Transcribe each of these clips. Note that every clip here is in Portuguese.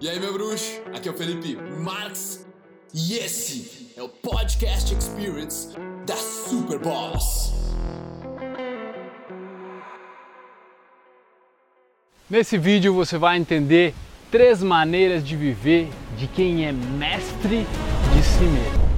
E aí, meu bruxo? Aqui é o Felipe Marx e esse é o Podcast Experience da Super Boss. Nesse vídeo você vai entender três maneiras de viver de quem é mestre de si mesmo.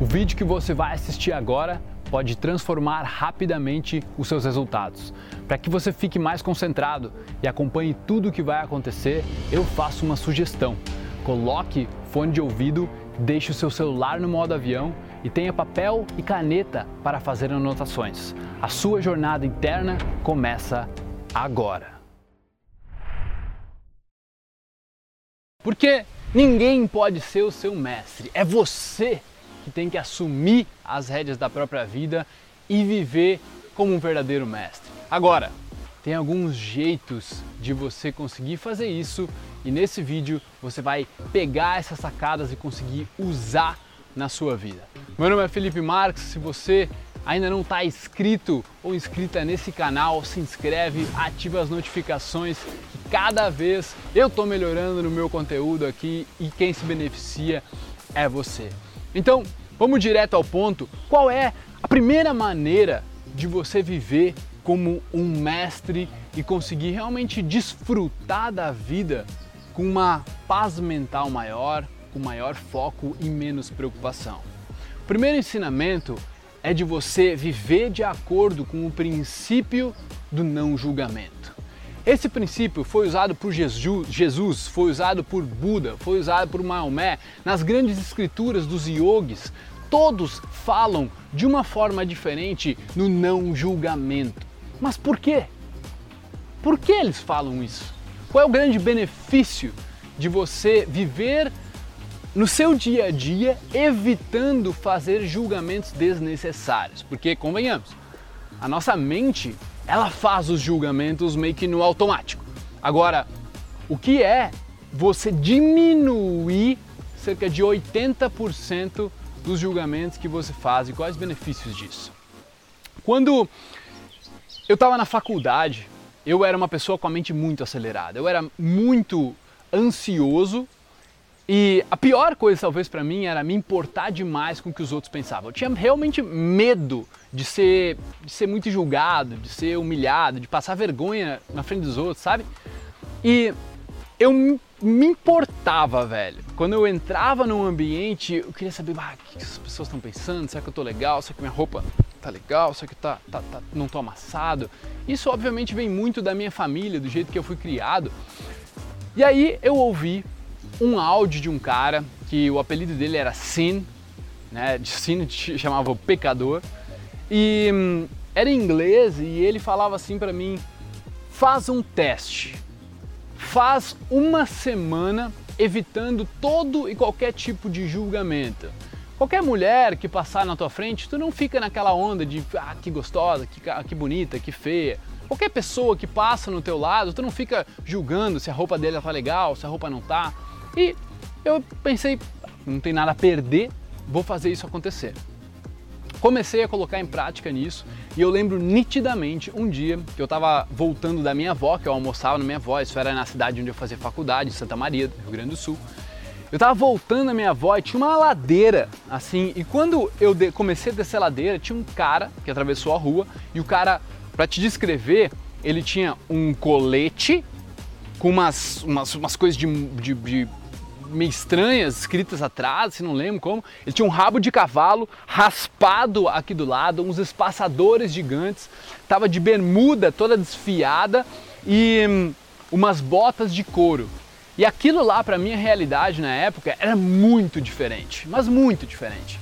O vídeo que você vai assistir agora pode transformar rapidamente os seus resultados. Para que você fique mais concentrado e acompanhe tudo o que vai acontecer, eu faço uma sugestão. Coloque fone de ouvido, deixe o seu celular no modo avião e tenha papel e caneta para fazer anotações. A sua jornada interna começa agora. Porque ninguém pode ser o seu mestre, é você que tem que assumir as rédeas da própria vida e viver como um verdadeiro mestre. Agora, tem alguns jeitos de você conseguir fazer isso e nesse vídeo você vai pegar essas sacadas e conseguir usar na sua vida. Meu nome é Felipe Marques, se você ainda não está inscrito ou inscrita nesse canal, se inscreve, ativa as notificações que cada vez eu estou melhorando no meu conteúdo aqui e quem se beneficia é você. Então, vamos direto ao ponto. Qual é a primeira maneira de você viver como um mestre e conseguir realmente desfrutar da vida com uma paz mental maior, com maior foco e menos preocupação? O primeiro ensinamento é de você viver de acordo com o princípio do não julgamento. Esse princípio foi usado por Jesus, foi usado por Buda, foi usado por Maomé, nas grandes escrituras dos yogis. Todos falam de uma forma diferente no não julgamento. Mas por quê? Por que eles falam isso? Qual é o grande benefício de você viver no seu dia a dia evitando fazer julgamentos desnecessários? Porque, convenhamos, a nossa mente ela faz os julgamentos meio que no automático. Agora, o que é você diminuir cerca de 80% dos julgamentos que você faz e quais os benefícios disso? Quando eu estava na faculdade, eu era uma pessoa com a mente muito acelerada. Eu era muito ansioso e a pior coisa, talvez, para mim era me importar demais com o que os outros pensavam. Eu tinha realmente medo de ser, de ser muito julgado, de ser humilhado, de passar vergonha na frente dos outros, sabe? E eu me importava, velho. Quando eu entrava num ambiente, eu queria saber ah, o que as pessoas estão pensando, será que eu tô legal, será que minha roupa tá legal, será que tá, tá, tá, não tô amassado. Isso obviamente vem muito da minha família, do jeito que eu fui criado. E aí eu ouvi um áudio de um cara que o apelido dele era Sin, né? De Sin chamava o pecador. E hum, era em inglês e ele falava assim para mim: "Faz um teste. Faz uma semana evitando todo e qualquer tipo de julgamento. Qualquer mulher que passar na tua frente, tu não fica naquela onda de ah, que gostosa, que, que bonita, que feia. Qualquer pessoa que passa no teu lado, tu não fica julgando se a roupa dele tá legal, se a roupa não tá. E eu pensei, não tem nada a perder, vou fazer isso acontecer. Comecei a colocar em prática nisso e eu lembro nitidamente um dia que eu estava voltando da minha avó, que eu almoçava na minha avó, isso era na cidade onde eu fazia faculdade, Santa Maria, Rio Grande do Sul. Eu estava voltando da minha avó e tinha uma ladeira assim, e quando eu comecei a descer a ladeira, tinha um cara que atravessou a rua e o cara, para te descrever, ele tinha um colete com umas, umas, umas coisas de, de, de meio estranhas escritas atrás, se não lembro como. Ele tinha um rabo de cavalo raspado aqui do lado, uns espaçadores gigantes, tava de bermuda toda desfiada e hum, umas botas de couro. E aquilo lá, para minha realidade na época, era muito diferente, mas muito diferente.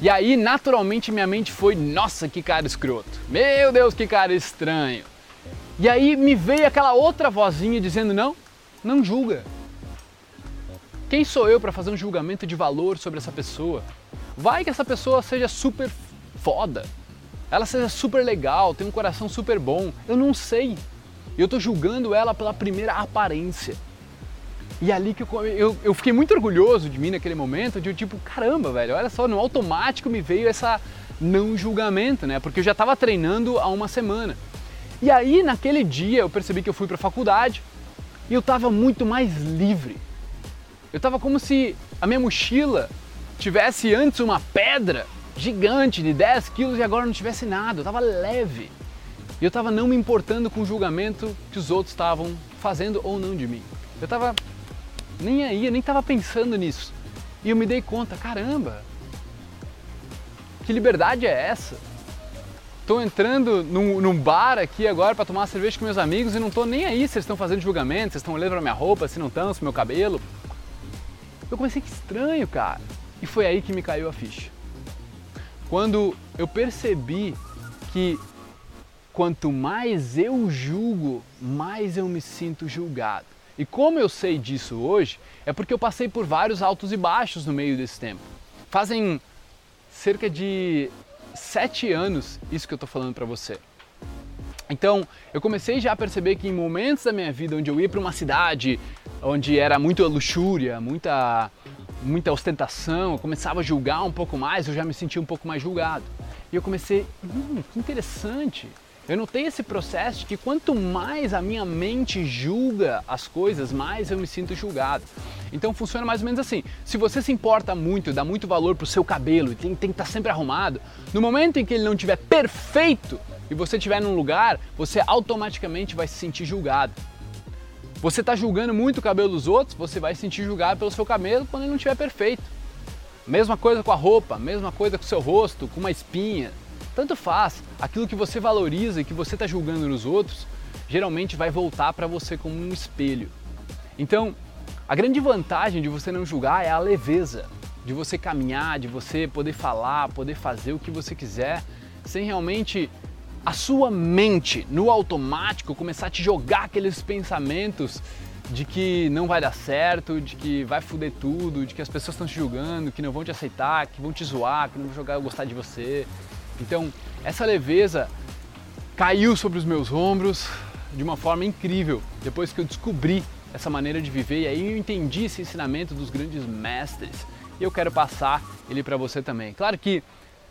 E aí, naturalmente, minha mente foi: nossa, que cara escroto! Meu Deus, que cara estranho! E aí me veio aquela outra vozinha dizendo: não, não julga, quem sou eu para fazer um julgamento de valor sobre essa pessoa? Vai que essa pessoa seja super foda, ela seja super legal, tem um coração super bom, eu não sei. Eu estou julgando ela pela primeira aparência. E ali que eu, eu, eu, fiquei muito orgulhoso de mim naquele momento, de tipo, caramba, velho, olha só, no automático me veio essa não julgamento, né? Porque eu já estava treinando há uma semana. E aí, naquele dia, eu percebi que eu fui para a faculdade e eu estava muito mais livre Eu estava como se a minha mochila tivesse antes uma pedra gigante de 10 quilos e agora não tivesse nada. Eu estava leve. E eu estava não me importando com o julgamento que os outros estavam fazendo ou não de mim. Eu estava nem aí, eu nem estava pensando nisso. E eu me dei conta, caramba, que liberdade é essa? Estou entrando num, num, bar aqui agora para tomar uma cerveja com meus amigos e não estou nem aí se eles estão fazendo julgamento, se estão olhando para minha roupa, se não estão, se meu cabelo. Eu comecei que estranho, cara. E foi aí que me caiu a ficha. Quando eu percebi que quanto mais eu julgo, mais eu me sinto julgado. E como eu sei disso hoje, é porque eu passei por vários altos e baixos no meio desse tempo. Fazem cerca de sete anos isso que eu estou falando para você. Então, eu comecei já a perceber que em momentos da minha vida onde eu ia para uma cidade onde era muita luxúria, muita muita ostentação, eu começava a julgar um pouco mais, eu já me sentia um pouco mais julgado. E eu comecei, hum, que interessante. Eu notei esse processo de que quanto mais a minha mente julga as coisas, mais eu me sinto julgado. Então funciona mais ou menos assim. Se você se importa muito, dá muito valor pro seu cabelo e tem, tem que estar tá sempre arrumado, no momento em que ele não estiver perfeito e você estiver num lugar, você automaticamente vai se sentir julgado. Você está julgando muito o cabelo dos outros, você vai se sentir julgado pelo seu cabelo quando ele não estiver perfeito. Mesma coisa com a roupa, mesma coisa com o seu rosto, com uma espinha, tanto faz, aquilo que você valoriza e que você está julgando nos outros, geralmente vai voltar para você como um espelho. Então, a grande vantagem de você não julgar é a leveza, de você caminhar, de você poder falar, poder fazer o que você quiser, sem realmente a sua mente no automático começar a te jogar aqueles pensamentos de que não vai dar certo, de que vai foder tudo, de que as pessoas estão te julgando, que não vão te aceitar, que vão te zoar, que não vão jogar gostar de você. Então, essa leveza caiu sobre os meus ombros de uma forma incrível depois que eu descobri essa maneira de viver e aí eu entendi esse ensinamento dos grandes mestres e eu quero passar ele para você também. Claro que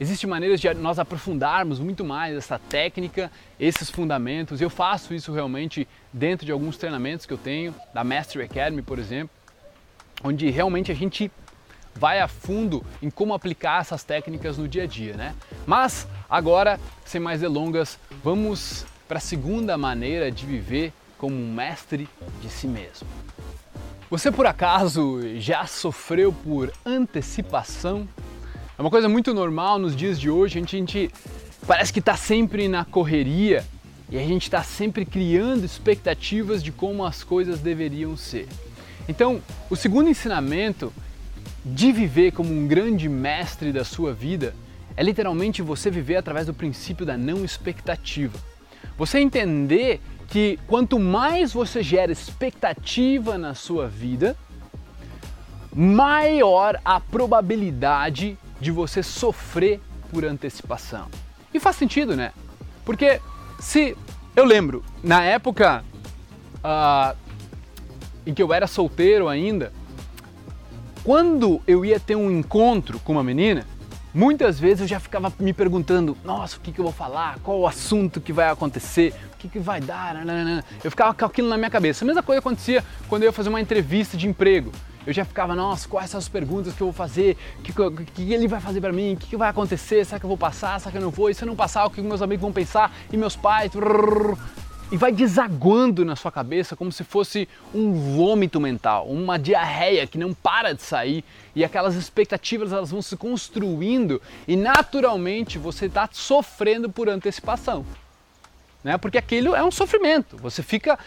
existem maneiras de nós aprofundarmos muito mais essa técnica, esses fundamentos. Eu faço isso realmente dentro de alguns treinamentos que eu tenho, da Mastery Academy, por exemplo, onde realmente a gente vai a fundo em como aplicar essas técnicas no dia a dia, né? Mas agora, sem mais delongas, vamos para a segunda maneira de viver como um mestre de si mesmo. Você por acaso já sofreu por antecipação? Uma coisa muito normal nos dias de hoje, a gente, a gente parece que está sempre na correria e a gente está sempre criando expectativas de como as coisas deveriam ser. Então, o segundo ensinamento de viver como um grande mestre da sua vida é literalmente você viver através do princípio da não expectativa. Você entender que quanto mais você gera expectativa na sua vida, maior a probabilidade de você sofrer por antecipação. E faz sentido, né? Porque se eu lembro, na época uh, em que eu era solteiro ainda, quando eu ia ter um encontro com uma menina, muitas vezes eu já ficava me perguntando: nossa, o que, que eu vou falar? Qual o assunto que vai acontecer? O que, que vai dar? Eu ficava com aquilo na minha cabeça. A mesma coisa acontecia quando eu ia fazer uma entrevista de emprego. Eu já ficava, nossa, quais são as perguntas que eu vou fazer? O que, que, ele vai fazer para mim? O que, que, vai acontecer? Será que eu vou passar? Será que eu não vou? E se eu não passar, o que meus amigos vão pensar? E meus pais? e vai desaguando na sua cabeça como se fosse um vômito mental, uma diarreia que não para de sair e aquelas expectativas elas vão se construindo e naturalmente você está sofrendo por antecipação, né? Porque aquilo é um sofrimento. Você fica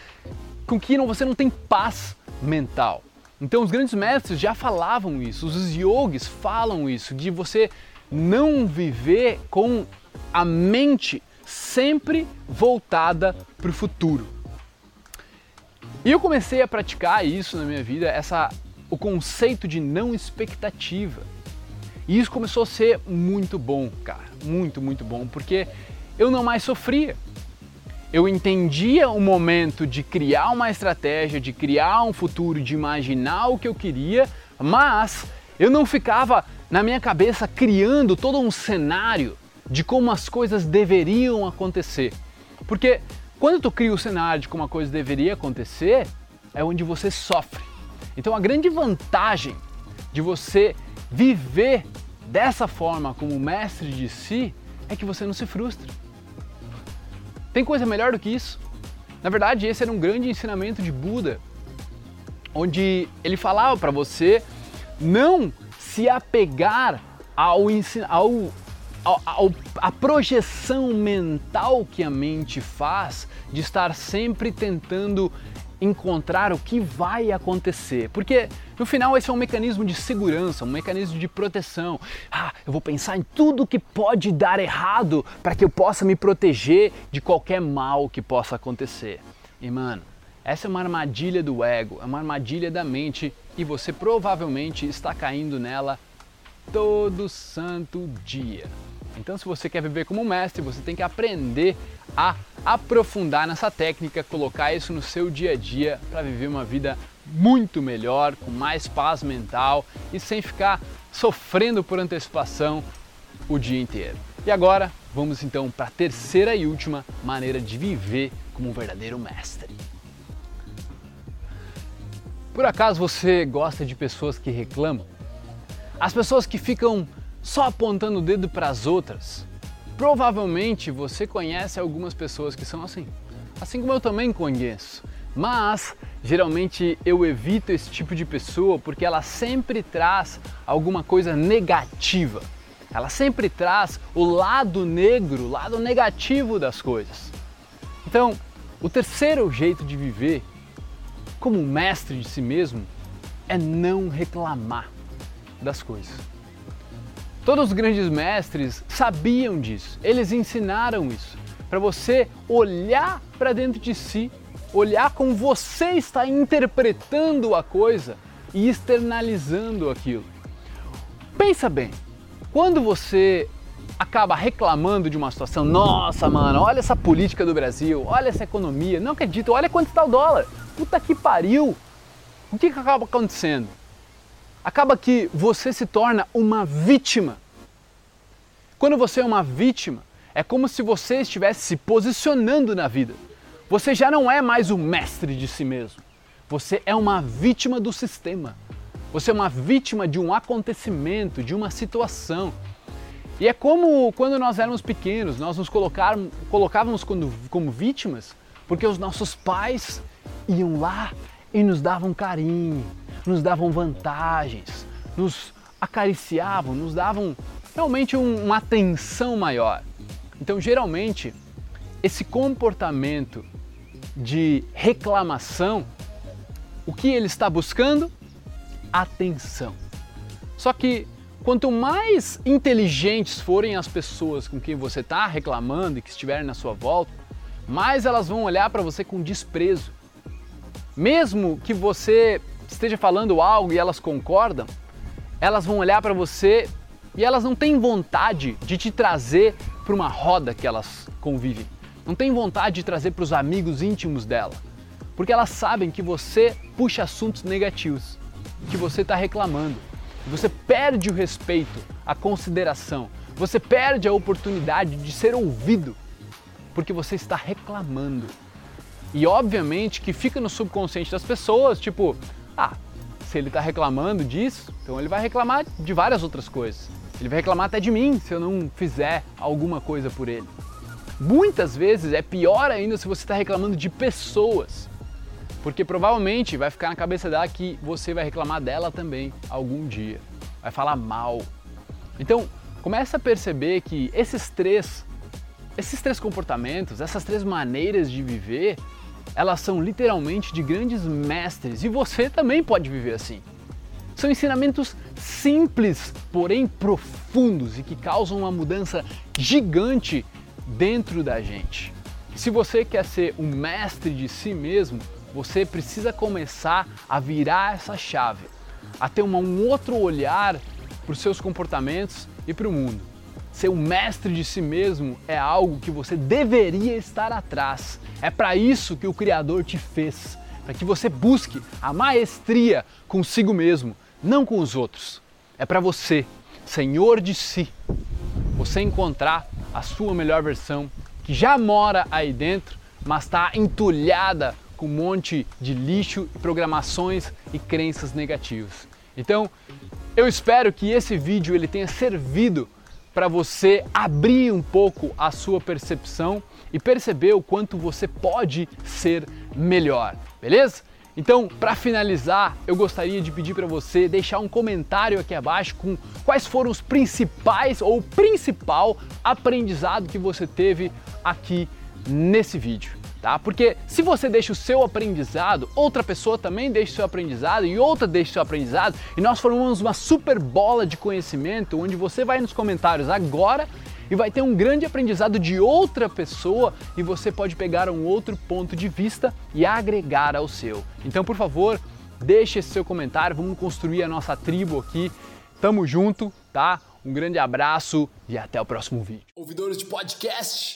com que não, você não tem paz mental. Então os grandes mestres já falavam isso, os yogis falam isso, de você não viver com a mente sempre voltada para o futuro. E eu comecei a praticar isso na minha vida, essa, o conceito de não expectativa. E isso começou a ser muito bom, cara, muito, muito bom, porque eu não mais sofria. Eu entendia o momento de criar uma estratégia, de criar um futuro, de imaginar o que eu queria, mas eu não ficava na minha cabeça criando todo um cenário de como as coisas deveriam acontecer. Porque quando tu cria o cenário de como a coisa deveria acontecer, é onde você sofre. Então a grande vantagem de você viver dessa forma como mestre de si é que você não se frustra. Tem coisa melhor do que isso? Na verdade, esse era um grande ensinamento de Buda, onde ele falava para você não se apegar ao, ao, ao, ao, a projeção mental que a mente faz de estar sempre tentando encontrar o que vai acontecer. Porque no final esse é um mecanismo de segurança, um mecanismo de proteção. Ah, eu vou pensar em tudo que pode dar errado para que eu possa me proteger de qualquer mal que possa acontecer. E mano, essa é uma armadilha do ego, é uma armadilha da mente e você provavelmente está caindo nela todo santo dia. Então, se você quer viver como mestre, você tem que aprender a aprofundar nessa técnica, colocar isso no seu dia a dia para viver uma vida muito melhor, com mais paz mental e sem ficar sofrendo por antecipação o dia inteiro. E agora, vamos então para a terceira e última maneira de viver como um verdadeiro mestre. Por acaso você gosta de pessoas que reclamam? As pessoas que ficam só apontando o dedo para as outras. Provavelmente você conhece algumas pessoas que são assim, assim como eu também conheço. Mas geralmente eu evito esse tipo de pessoa porque ela sempre traz alguma coisa negativa. Ela sempre traz o lado negro, o lado negativo das coisas. Então, o terceiro jeito de viver como mestre de si mesmo é não reclamar das coisas. Todos os grandes mestres sabiam disso, eles ensinaram isso, para você olhar para dentro de si, olhar como você está interpretando a coisa e externalizando aquilo. Pensa bem, quando você acaba reclamando de uma situação, nossa mano, olha essa política do Brasil, olha essa economia, não acredito, olha quanto está o dólar, puta que pariu, o que, que acaba acontecendo? Acaba que você se torna uma vítima. Quando você é uma vítima, é como se você estivesse se posicionando na vida. Você já não é mais o mestre de si mesmo. Você é uma vítima do sistema. Você é uma vítima de um acontecimento, de uma situação. E é como quando nós éramos pequenos, nós nos colocávamos como, vítimas porque os nossos pais iam lá e nos davam carinho, nos davam vantagens, nos acariciavam, nos davam realmente um, uma atenção maior. Então, geralmente, esse comportamento de reclamação, o que ele está buscando? Atenção. Só que quanto mais inteligentes forem as pessoas com quem você está reclamando e que estiverem na sua volta, mais elas vão olhar para você com desprezo. Mesmo que você esteja falando algo e elas concordam, elas vão olhar para você e elas não têm vontade de te trazer para uma roda que elas convivem. Não têm vontade de trazer para os amigos íntimos dela, porque elas sabem que você puxa assuntos negativos, que você está reclamando. Você perde o respeito, a consideração, você perde a oportunidade de ser ouvido, porque você está reclamando. E obviamente que fica no subconsciente das pessoas, tipo, ah, se ele está reclamando disso, então ele vai reclamar de várias outras coisas. Ele vai reclamar até de mim se eu não fizer alguma coisa por ele. Muitas vezes é pior ainda se você está reclamando de pessoas, porque provavelmente vai ficar na cabeça dela que você vai reclamar dela também algum dia, vai falar mal. Então começa a perceber que esses três, esses três comportamentos, essas três maneiras de viver, elas são literalmente de grandes mestres e você também pode viver assim. São ensinamentos simples, porém profundos e que causam uma mudança gigante dentro da gente. Se você quer ser um mestre de si mesmo, você precisa começar a virar essa chave, a ter um outro olhar para os seus comportamentos e para o mundo. Ser o mestre de si mesmo é algo que você deveria estar atrás. É para isso que o Criador te fez, para que você busque a maestria consigo mesmo, não com os outros. É para você, Senhor de si, você encontrar a sua melhor versão que já mora aí dentro, mas está entulhada com um monte de lixo, programações e crenças negativas. Então, eu espero que esse vídeo ele tenha servido para você abrir um pouco a sua percepção e perceber o quanto você pode ser melhor, beleza? Então, para finalizar, eu gostaria de pedir para você deixar um comentário aqui abaixo com quais foram os principais ou principal aprendizado que você teve aqui nesse vídeo. Tá? Porque se você deixa o seu aprendizado, outra pessoa também deixa o seu aprendizado e outra deixa o seu aprendizado, e nós formamos uma super bola de conhecimento onde você vai nos comentários agora e vai ter um grande aprendizado de outra pessoa e você pode pegar um outro ponto de vista e agregar ao seu. Então, por favor, deixe esse seu comentário, vamos construir a nossa tribo aqui. Tamo junto, tá? Um grande abraço e até o próximo vídeo. Ouvidores de podcast,